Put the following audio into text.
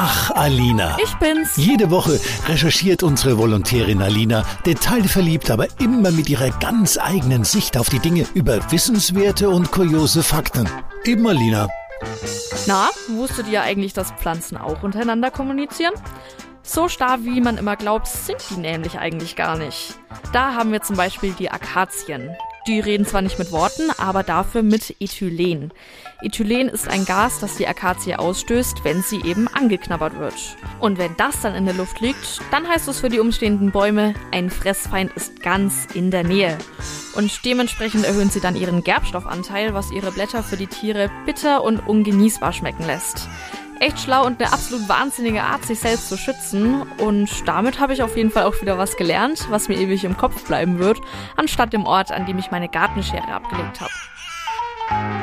Ach, Alina. Ich bin's. Jede Woche recherchiert unsere Volontärin Alina detailverliebt, aber immer mit ihrer ganz eigenen Sicht auf die Dinge über wissenswerte und kuriose Fakten. Eben Alina. Na, wusstet ihr eigentlich, dass Pflanzen auch untereinander kommunizieren? So starr, wie man immer glaubt, sind die nämlich eigentlich gar nicht. Da haben wir zum Beispiel die Akazien. Die reden zwar nicht mit Worten, aber dafür mit Ethylen. Ethylen ist ein Gas, das die Akazie ausstößt, wenn sie eben angeknabbert wird. Und wenn das dann in der Luft liegt, dann heißt es für die umstehenden Bäume, ein Fressfeind ist ganz in der Nähe. Und dementsprechend erhöhen sie dann ihren Gerbstoffanteil, was ihre Blätter für die Tiere bitter und ungenießbar schmecken lässt echt schlau und eine absolut wahnsinnige Art, sich selbst zu schützen. Und damit habe ich auf jeden Fall auch wieder was gelernt, was mir ewig im Kopf bleiben wird, anstatt dem Ort, an dem ich meine Gartenschere abgelegt habe.